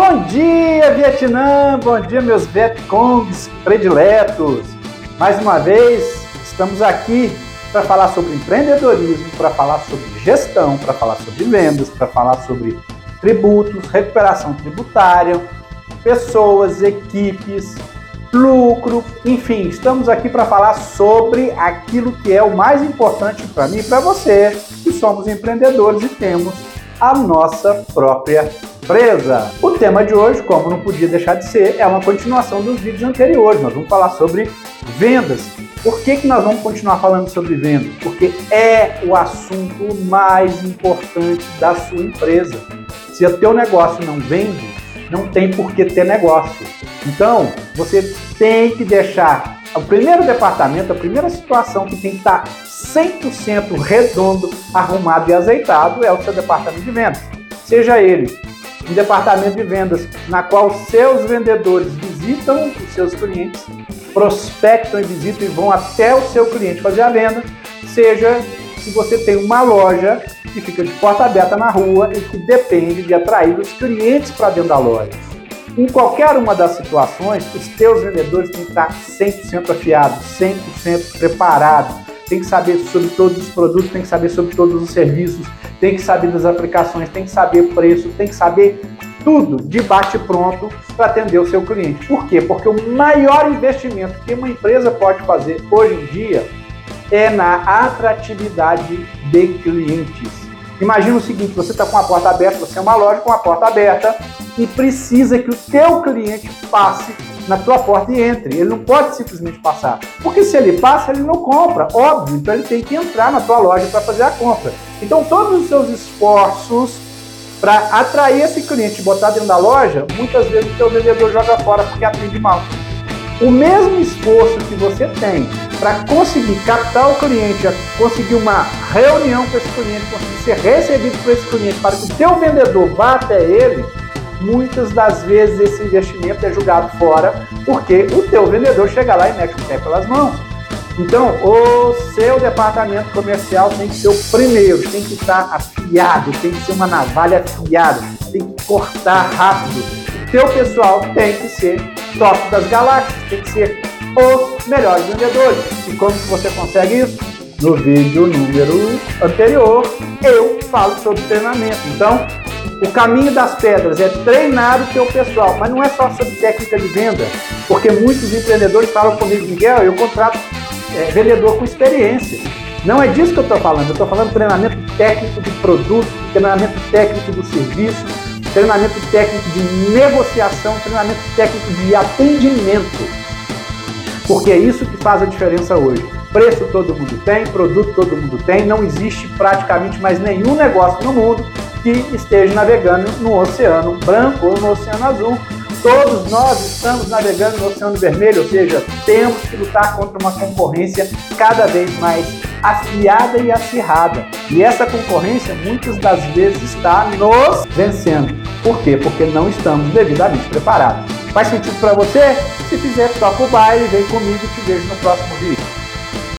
Bom dia, Vietnã! Bom dia, meus Vietcongs prediletos! Mais uma vez, estamos aqui para falar sobre empreendedorismo, para falar sobre gestão, para falar sobre vendas, para falar sobre tributos, recuperação tributária, pessoas, equipes, lucro, enfim, estamos aqui para falar sobre aquilo que é o mais importante para mim e para você, que somos empreendedores e temos a nossa própria empresa. O tema de hoje, como não podia deixar de ser, é uma continuação dos vídeos anteriores. Nós vamos falar sobre vendas. Por que, que nós vamos continuar falando sobre vendas? Porque é o assunto mais importante da sua empresa. Se o teu negócio não vende, não tem por que ter negócio. Então, você tem que deixar o primeiro departamento, a primeira situação que tem que estar 100% redondo, arrumado e azeitado é o seu departamento de vendas. Seja ele um departamento de vendas na qual seus vendedores visitam os seus clientes, prospectam e visitam e vão até o seu cliente fazer a venda, seja se você tem uma loja que fica de porta aberta na rua e que depende de atrair os clientes para dentro da loja. Em qualquer uma das situações, os teus vendedores têm que estar 100% afiados, 100% preparados, tem que saber sobre todos os produtos, tem que saber sobre todos os serviços, tem que saber das aplicações, tem que saber preço, tem que saber tudo de bate-pronto para atender o seu cliente. Por quê? Porque o maior investimento que uma empresa pode fazer hoje em dia é na atratividade de clientes. Imagina o seguinte, você está com a porta aberta, você é uma loja com a porta aberta e precisa que o teu cliente passe na tua porta e entre. Ele não pode simplesmente passar. Porque se ele passa, ele não compra, óbvio. Então ele tem que entrar na tua loja para fazer a compra. Então todos os seus esforços para atrair esse cliente botar dentro da loja, muitas vezes o teu vendedor joga fora porque atende mal. O mesmo esforço que você tem para conseguir captar o cliente, conseguir uma reunião com esse cliente, conseguir ser recebido por esse cliente, para que o teu vendedor vá até ele, muitas das vezes esse investimento é jogado fora, porque o teu vendedor chega lá e mete o pé pelas mãos. Então, o seu departamento comercial tem que ser o primeiro, tem que estar afiado, tem que ser uma navalha afiada, tem que cortar rápido. O teu pessoal tem que ser top das galáxias, tem que ser os melhores vendedores. E como que você consegue isso? No vídeo número anterior, eu falo sobre treinamento. Então, o caminho das pedras é treinar o teu pessoal, mas não é só sobre técnica de venda, porque muitos empreendedores falam comigo, Miguel, eu contrato é, vendedor com experiência. Não é disso que eu estou falando, eu estou falando treinamento técnico de produto, treinamento técnico do serviço, treinamento técnico de negociação, treinamento técnico de atendimento. Porque é isso que faz a diferença hoje. Preço todo mundo tem, produto todo mundo tem, não existe praticamente mais nenhum negócio no mundo que esteja navegando no oceano branco ou no oceano azul. Todos nós estamos navegando no oceano vermelho, ou seja, temos que lutar contra uma concorrência cada vez mais afiada e acirrada. E essa concorrência muitas das vezes está nos vencendo. Por quê? Porque não estamos devidamente preparados. Faz sentido para você? Se fizer, toca o baile, vem comigo te vejo no próximo vídeo.